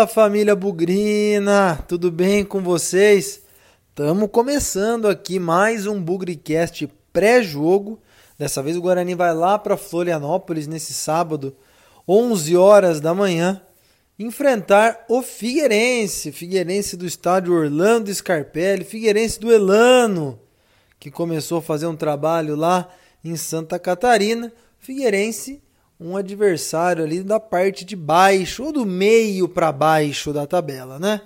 Fala família Bugrina, tudo bem com vocês? Estamos começando aqui mais um Bugricast pré-jogo. Dessa vez o Guarani vai lá para Florianópolis nesse sábado, 11 horas da manhã, enfrentar o Figueirense, Figueirense do estádio Orlando Scarpelli, Figueirense do Elano, que começou a fazer um trabalho lá em Santa Catarina. Figueirense um adversário ali da parte de baixo ou do meio para baixo da tabela, né?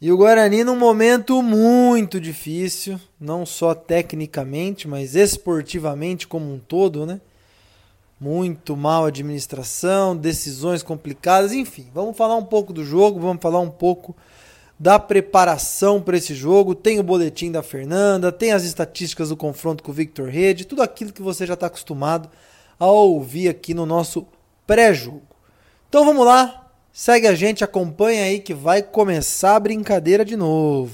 E o Guarani num momento muito difícil, não só tecnicamente, mas esportivamente como um todo, né? Muito mal administração, decisões complicadas, enfim. Vamos falar um pouco do jogo, vamos falar um pouco da preparação para esse jogo. Tem o boletim da Fernanda, tem as estatísticas do confronto com o Victor Rede, tudo aquilo que você já está acostumado a ouvir aqui no nosso pré-jogo. Então vamos lá, segue a gente, acompanha aí que vai começar a brincadeira de novo.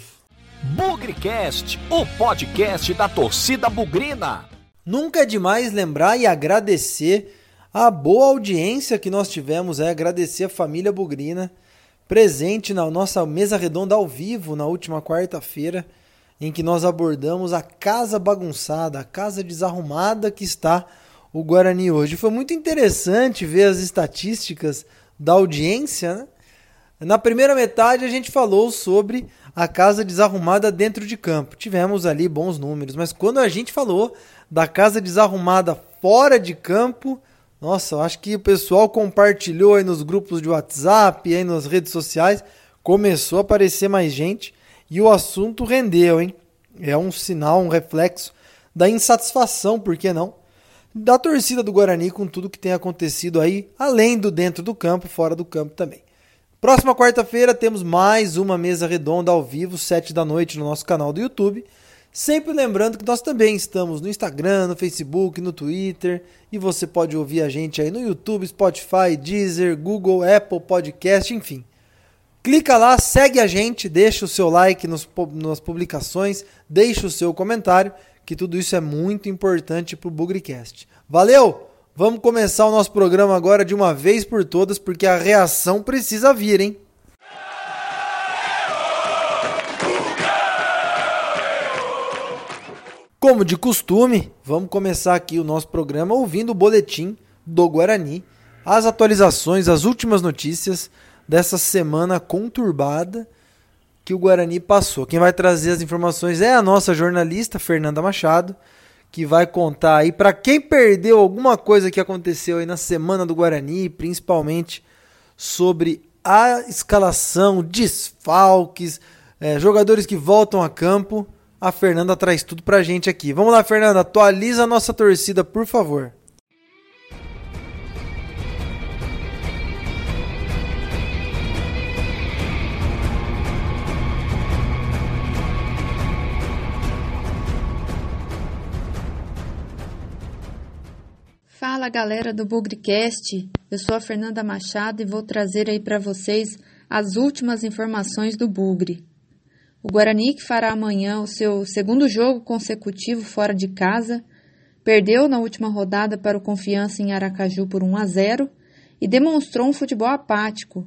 Bugrecast, o podcast da torcida bugrina. Nunca é demais lembrar e agradecer a boa audiência que nós tivemos, é agradecer a família bugrina presente na nossa mesa redonda ao vivo na última quarta-feira, em que nós abordamos a casa bagunçada, a casa desarrumada que está o Guarani hoje. Foi muito interessante ver as estatísticas da audiência. Né? Na primeira metade a gente falou sobre a casa desarrumada dentro de campo. Tivemos ali bons números, mas quando a gente falou da casa desarrumada fora de campo, nossa, eu acho que o pessoal compartilhou aí nos grupos de WhatsApp, aí nas redes sociais, começou a aparecer mais gente e o assunto rendeu, hein? É um sinal, um reflexo da insatisfação, por que não? Da torcida do Guarani com tudo que tem acontecido aí, além do dentro do campo, fora do campo também. Próxima quarta-feira temos mais uma mesa redonda ao vivo, sete da noite, no nosso canal do YouTube. Sempre lembrando que nós também estamos no Instagram, no Facebook, no Twitter e você pode ouvir a gente aí no YouTube, Spotify, Deezer, Google, Apple Podcast, enfim. Clica lá, segue a gente, deixa o seu like nos, nas publicações, deixa o seu comentário que tudo isso é muito importante para o Bugrecast. Valeu! Vamos começar o nosso programa agora de uma vez por todas, porque a reação precisa vir, hein? Como de costume, vamos começar aqui o nosso programa ouvindo o boletim do Guarani, as atualizações, as últimas notícias dessa semana conturbada que o Guarani passou. Quem vai trazer as informações é a nossa jornalista Fernanda Machado, que vai contar aí para quem perdeu alguma coisa que aconteceu aí na semana do Guarani, principalmente sobre a escalação, desfalques, é, jogadores que voltam a campo. A Fernanda traz tudo pra gente aqui. Vamos lá, Fernanda, atualiza a nossa torcida, por favor. Fala galera do Bugrecast, eu sou a Fernanda Machado e vou trazer aí para vocês as últimas informações do Bugre. O Guarani, que fará amanhã o seu segundo jogo consecutivo fora de casa, perdeu na última rodada para o Confiança em Aracaju por 1 a 0 e demonstrou um futebol apático.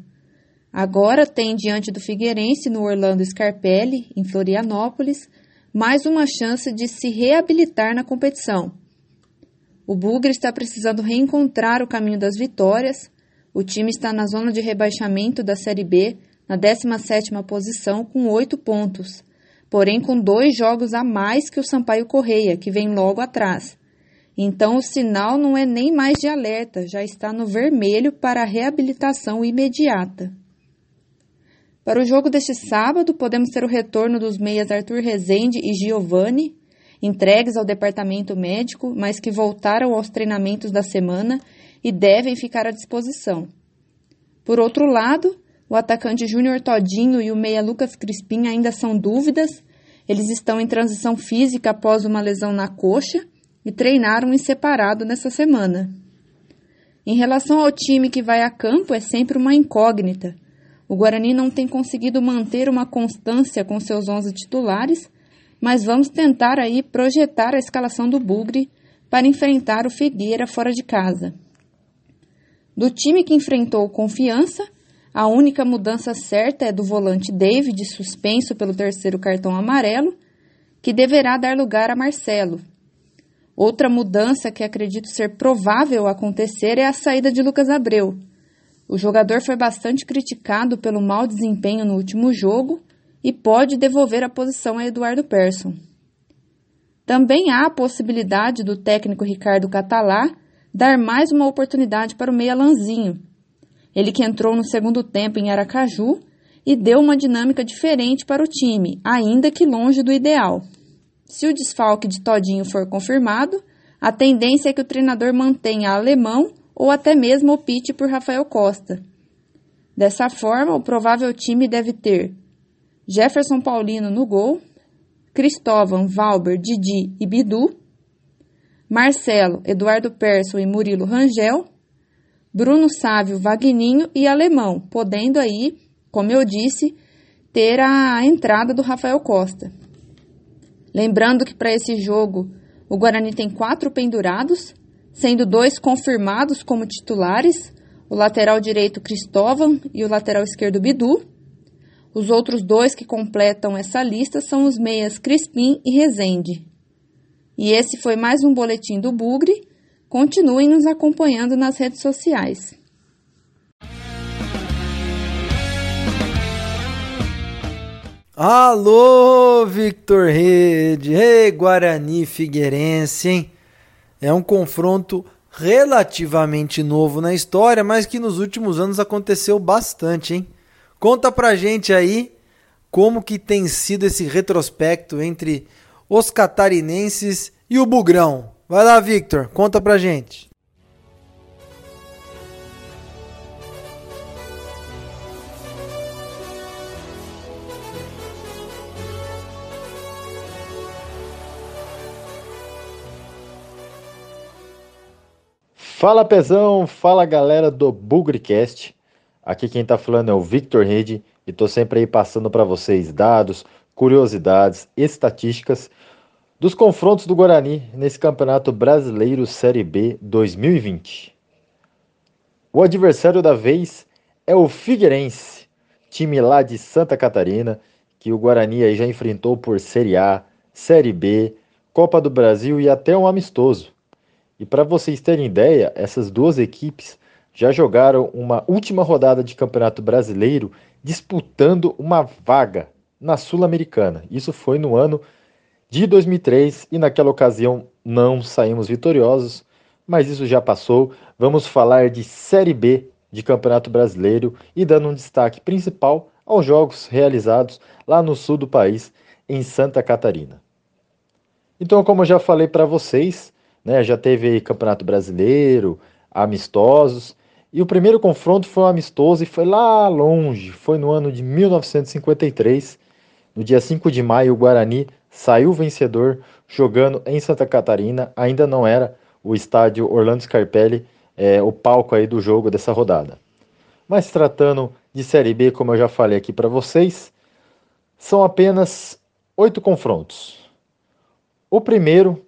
Agora tem diante do Figueirense no Orlando Scarpelli, em Florianópolis, mais uma chance de se reabilitar na competição o Bugre está precisando reencontrar o caminho das vitórias. O time está na zona de rebaixamento da Série B, na 17ª posição, com oito pontos, porém com dois jogos a mais que o Sampaio Correia, que vem logo atrás. Então o sinal não é nem mais de alerta, já está no vermelho para a reabilitação imediata. Para o jogo deste sábado, podemos ter o retorno dos meias Arthur Rezende e Giovanni, entregues ao departamento médico, mas que voltaram aos treinamentos da semana e devem ficar à disposição. Por outro lado, o atacante Júnior Todinho e o meia Lucas Crispim ainda são dúvidas. Eles estão em transição física após uma lesão na coxa e treinaram em separado nessa semana. Em relação ao time que vai a campo, é sempre uma incógnita. O Guarani não tem conseguido manter uma constância com seus 11 titulares mas vamos tentar aí projetar a escalação do Bugre para enfrentar o Figueira fora de casa. Do time que enfrentou Confiança, A única mudança certa é do volante David, suspenso pelo terceiro cartão amarelo, que deverá dar lugar a Marcelo. Outra mudança que acredito ser provável acontecer é a saída de Lucas Abreu. O jogador foi bastante criticado pelo mau desempenho no último jogo e pode devolver a posição a Eduardo Persson. Também há a possibilidade do técnico Ricardo Catalá dar mais uma oportunidade para o meia Lanzinho, ele que entrou no segundo tempo em Aracaju e deu uma dinâmica diferente para o time, ainda que longe do ideal. Se o desfalque de Todinho for confirmado, a tendência é que o treinador mantenha alemão ou até mesmo opte por Rafael Costa. Dessa forma, o provável time deve ter Jefferson Paulino no gol, Cristóvão, Valber, Didi e Bidu, Marcelo, Eduardo Persson e Murilo Rangel, Bruno Sávio, Vagninho e Alemão, podendo aí, como eu disse, ter a entrada do Rafael Costa. Lembrando que para esse jogo o Guarani tem quatro pendurados, sendo dois confirmados como titulares, o lateral direito Cristóvão e o lateral esquerdo Bidu. Os outros dois que completam essa lista são os meias Crispim e Rezende. E esse foi mais um boletim do Bugre Continuem nos acompanhando nas redes sociais. Alô, Victor Rede! Ei, Guarani Figueirense, hein? É um confronto relativamente novo na história, mas que nos últimos anos aconteceu bastante, hein? Conta pra gente aí como que tem sido esse retrospecto entre os catarinenses e o Bugrão. Vai lá, Victor, conta pra gente. Fala Pezão, fala galera do Bugrecast. Aqui quem tá falando é o Victor Rede e tô sempre aí passando para vocês dados, curiosidades, estatísticas dos confrontos do Guarani nesse Campeonato Brasileiro Série B 2020. O adversário da vez é o Figueirense, time lá de Santa Catarina, que o Guarani aí já enfrentou por Série A, Série B, Copa do Brasil e até um amistoso. E para vocês terem ideia, essas duas equipes já jogaram uma última rodada de Campeonato Brasileiro disputando uma vaga na Sul-Americana. Isso foi no ano de 2003 e naquela ocasião não saímos vitoriosos, mas isso já passou. Vamos falar de Série B de Campeonato Brasileiro e dando um destaque principal aos jogos realizados lá no sul do país, em Santa Catarina. Então, como eu já falei para vocês, né, já teve Campeonato Brasileiro, amistosos, e o primeiro confronto foi um amistoso e foi lá longe, foi no ano de 1953. No dia 5 de maio, o Guarani saiu vencedor jogando em Santa Catarina. Ainda não era o estádio Orlando Scarpelli é, o palco aí do jogo dessa rodada. Mas tratando de Série B, como eu já falei aqui para vocês, são apenas oito confrontos. O primeiro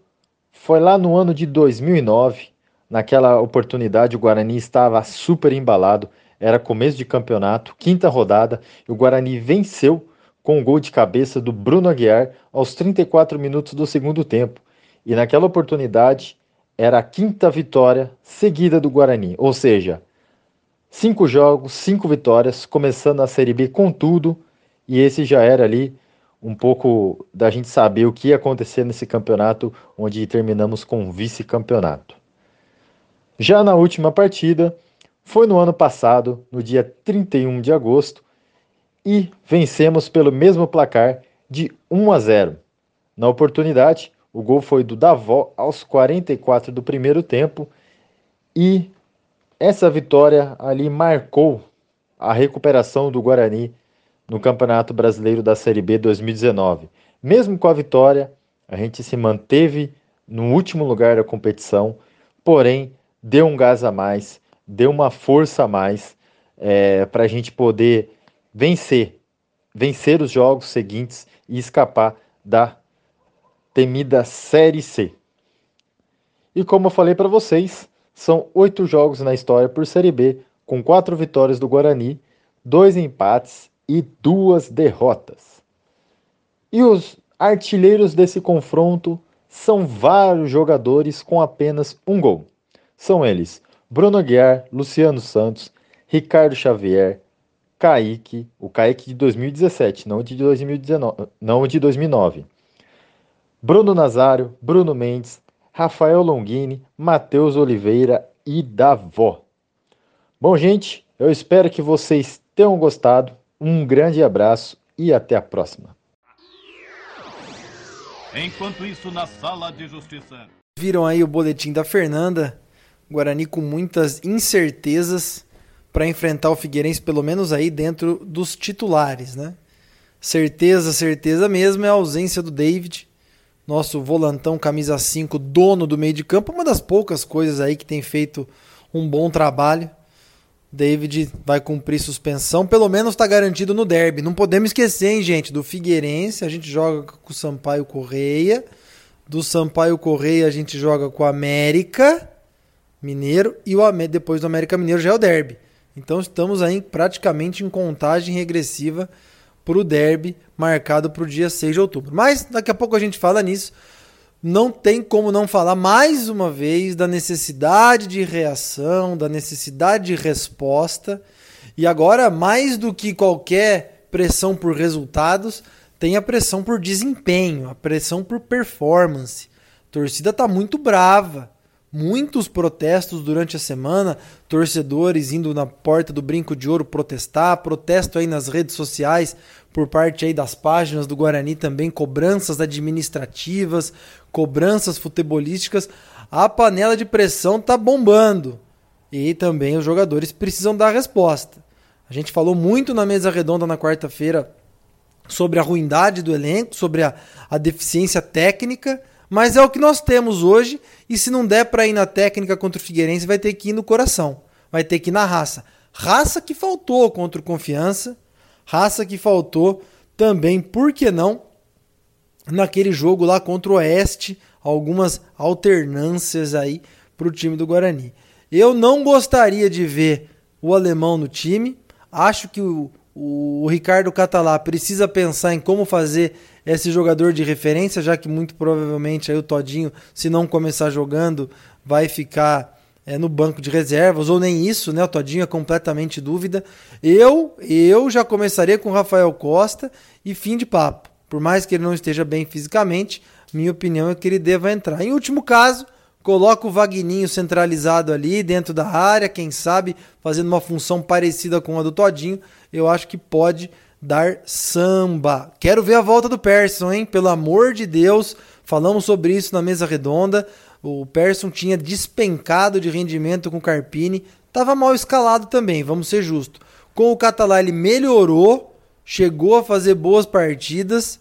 foi lá no ano de 2009. Naquela oportunidade, o Guarani estava super embalado, era começo de campeonato, quinta rodada, e o Guarani venceu com um gol de cabeça do Bruno Aguiar aos 34 minutos do segundo tempo. E naquela oportunidade era a quinta vitória seguida do Guarani, ou seja, cinco jogos, cinco vitórias, começando a Série B com tudo, e esse já era ali um pouco da gente saber o que ia acontecer nesse campeonato, onde terminamos com vice-campeonato. Já na última partida, foi no ano passado, no dia 31 de agosto, e vencemos pelo mesmo placar de 1 a 0. Na oportunidade, o gol foi do Davó aos 44 do primeiro tempo e essa vitória ali marcou a recuperação do Guarani no Campeonato Brasileiro da Série B 2019. Mesmo com a vitória, a gente se manteve no último lugar da competição, porém deu um gás a mais, deu uma força a mais é, para a gente poder vencer, vencer os jogos seguintes e escapar da temida Série C. E como eu falei para vocês, são oito jogos na história por Série B, com quatro vitórias do Guarani, dois empates e duas derrotas. E os artilheiros desse confronto são vários jogadores com apenas um gol. São eles Bruno Aguiar, Luciano Santos, Ricardo Xavier, Kaique, o Kaique de 2017, não de 2019, não de 2009. Bruno Nazário, Bruno Mendes, Rafael Longini, Matheus Oliveira e Davó. Bom, gente, eu espero que vocês tenham gostado. Um grande abraço e até a próxima. Enquanto isso, na sala de justiça. Viram aí o boletim da Fernanda. Guarani com muitas incertezas para enfrentar o Figueirense, pelo menos aí dentro dos titulares, né? Certeza, certeza mesmo é a ausência do David, nosso volantão camisa 5, dono do meio de campo, uma das poucas coisas aí que tem feito um bom trabalho. David vai cumprir suspensão, pelo menos está garantido no derby. Não podemos esquecer, hein, gente, do Figueirense, a gente joga com o Sampaio Correia. Do Sampaio Correia a gente joga com o América Mineiro e o depois do América Mineiro já é o derby. Então estamos aí praticamente em contagem regressiva para o derby marcado para o dia 6 de outubro. Mas daqui a pouco a gente fala nisso. Não tem como não falar mais uma vez da necessidade de reação, da necessidade de resposta. E agora, mais do que qualquer pressão por resultados, tem a pressão por desempenho, a pressão por performance. A torcida está muito brava muitos protestos durante a semana, torcedores indo na porta do Brinco de Ouro protestar, protesto aí nas redes sociais por parte aí das páginas do Guarani também, cobranças administrativas, cobranças futebolísticas. A panela de pressão tá bombando. E também os jogadores precisam dar resposta. A gente falou muito na mesa redonda na quarta-feira sobre a ruindade do elenco, sobre a, a deficiência técnica mas é o que nós temos hoje. E se não der para ir na técnica contra o Figueirense, vai ter que ir no coração. Vai ter que ir na raça. Raça que faltou contra o Confiança. Raça que faltou também, por que não, naquele jogo lá contra o Oeste. Algumas alternâncias aí para o time do Guarani. Eu não gostaria de ver o alemão no time. Acho que o, o Ricardo Catalá precisa pensar em como fazer esse jogador de referência, já que muito provavelmente aí o Todinho, se não começar jogando, vai ficar é, no banco de reservas, ou nem isso, né? O Todinho é completamente dúvida. Eu, eu já começaria com o Rafael Costa e fim de papo. Por mais que ele não esteja bem fisicamente, minha opinião é que ele deva entrar. Em último caso, coloca o Vagninho centralizado ali dentro da área, quem sabe fazendo uma função parecida com a do Todinho, eu acho que pode dar samba. Quero ver a volta do Persson, hein? Pelo amor de Deus. Falamos sobre isso na mesa redonda. O Persson tinha despencado de rendimento com o Carpini. Tava mal escalado também, vamos ser justos. Com o Catalá ele melhorou, chegou a fazer boas partidas.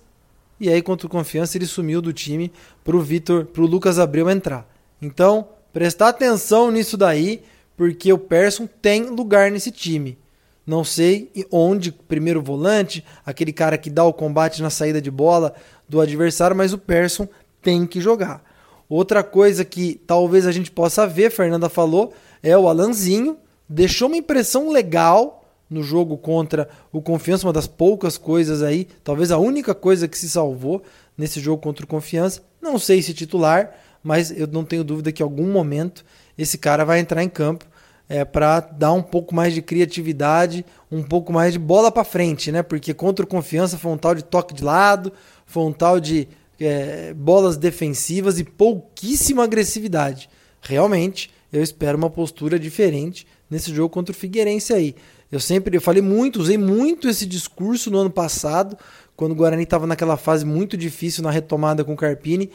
E aí contra o Confiança ele sumiu do time pro Vitor, pro Lucas Abreu entrar. Então, prestar atenção nisso daí, porque o Persson tem lugar nesse time. Não sei onde, primeiro volante, aquele cara que dá o combate na saída de bola do adversário, mas o Persson tem que jogar. Outra coisa que talvez a gente possa ver, Fernanda falou, é o Alanzinho. Deixou uma impressão legal no jogo contra o Confiança, uma das poucas coisas aí, talvez a única coisa que se salvou nesse jogo contra o Confiança. Não sei se titular, mas eu não tenho dúvida que em algum momento esse cara vai entrar em campo é, para dar um pouco mais de criatividade, um pouco mais de bola para frente, né? Porque contra o Confiança foi um tal de toque de lado, foi um tal de é, bolas defensivas e pouquíssima agressividade. Realmente, eu espero uma postura diferente nesse jogo contra o Figueirense aí. Eu sempre, eu falei muito, usei muito esse discurso no ano passado, quando o Guarani estava naquela fase muito difícil na retomada com o Carpini.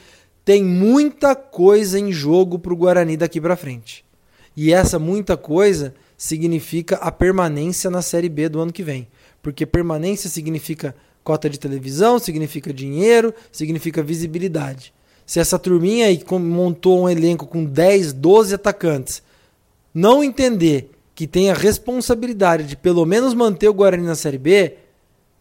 Tem muita coisa em jogo para o Guarani daqui para frente. E essa muita coisa significa a permanência na Série B do ano que vem. Porque permanência significa cota de televisão, significa dinheiro, significa visibilidade. Se essa turminha aí montou um elenco com 10, 12 atacantes, não entender que tem a responsabilidade de pelo menos manter o Guarani na Série B,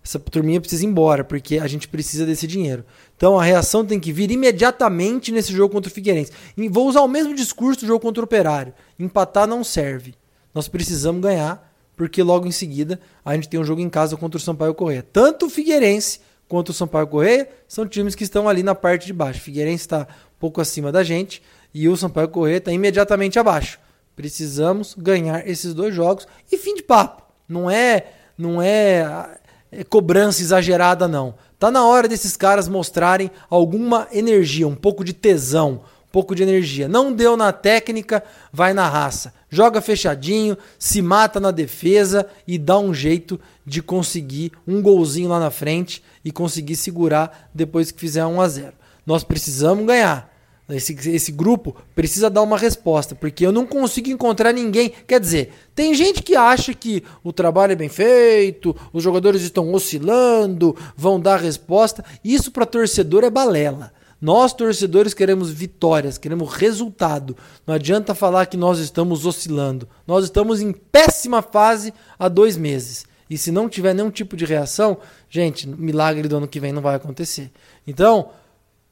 essa turminha precisa ir embora, porque a gente precisa desse dinheiro. Então a reação tem que vir imediatamente nesse jogo contra o Figueirense. E vou usar o mesmo discurso do jogo contra o Operário. Empatar não serve. Nós precisamos ganhar porque logo em seguida a gente tem um jogo em casa contra o Sampaio Correia. Tanto o Figueirense quanto o Sampaio Correia são times que estão ali na parte de baixo. O Figueirense está um pouco acima da gente e o Sampaio Correia está imediatamente abaixo. Precisamos ganhar esses dois jogos e fim de papo. Não é, não é, é cobrança exagerada não. Tá na hora desses caras mostrarem alguma energia, um pouco de tesão, um pouco de energia. Não deu na técnica, vai na raça. Joga fechadinho, se mata na defesa e dá um jeito de conseguir um golzinho lá na frente e conseguir segurar depois que fizer 1 a 0. Nós precisamos ganhar. Esse, esse grupo precisa dar uma resposta, porque eu não consigo encontrar ninguém. Quer dizer, tem gente que acha que o trabalho é bem feito, os jogadores estão oscilando, vão dar resposta. Isso para torcedor é balela. Nós, torcedores, queremos vitórias, queremos resultado. Não adianta falar que nós estamos oscilando. Nós estamos em péssima fase há dois meses. E se não tiver nenhum tipo de reação, gente, milagre do ano que vem não vai acontecer. Então,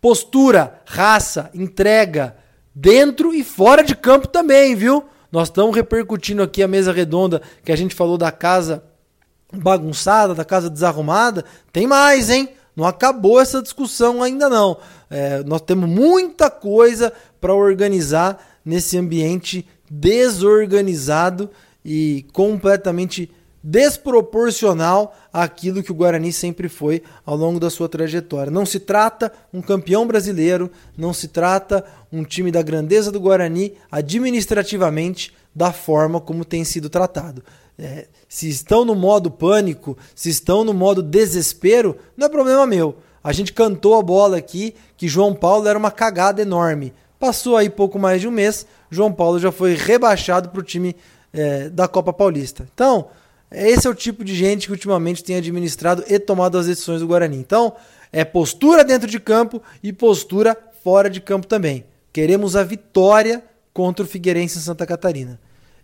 postura, raça, entrega, dentro e fora de campo também, viu? Nós estamos repercutindo aqui a mesa redonda que a gente falou da casa bagunçada, da casa desarrumada. Tem mais, hein? Não acabou essa discussão ainda não. É, nós temos muita coisa para organizar nesse ambiente desorganizado e completamente desproporcional àquilo que o Guarani sempre foi ao longo da sua trajetória. Não se trata um campeão brasileiro, não se trata um time da grandeza do Guarani administrativamente da forma como tem sido tratado. É, se estão no modo pânico, se estão no modo desespero, não é problema meu. A gente cantou a bola aqui que João Paulo era uma cagada enorme. Passou aí pouco mais de um mês, João Paulo já foi rebaixado para o time é, da Copa Paulista. Então, esse é o tipo de gente que ultimamente tem administrado e tomado as decisões do Guarani. Então, é postura dentro de campo e postura fora de campo também. Queremos a vitória contra o Figueirense em Santa Catarina.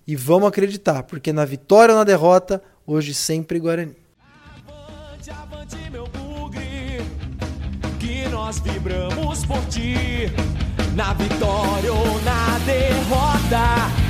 E vamos acreditar, porque na vitória ou na derrota, hoje sempre Guarani. Avante, avante, meu bugre, que nós vibramos por ti. Na vitória ou na derrota,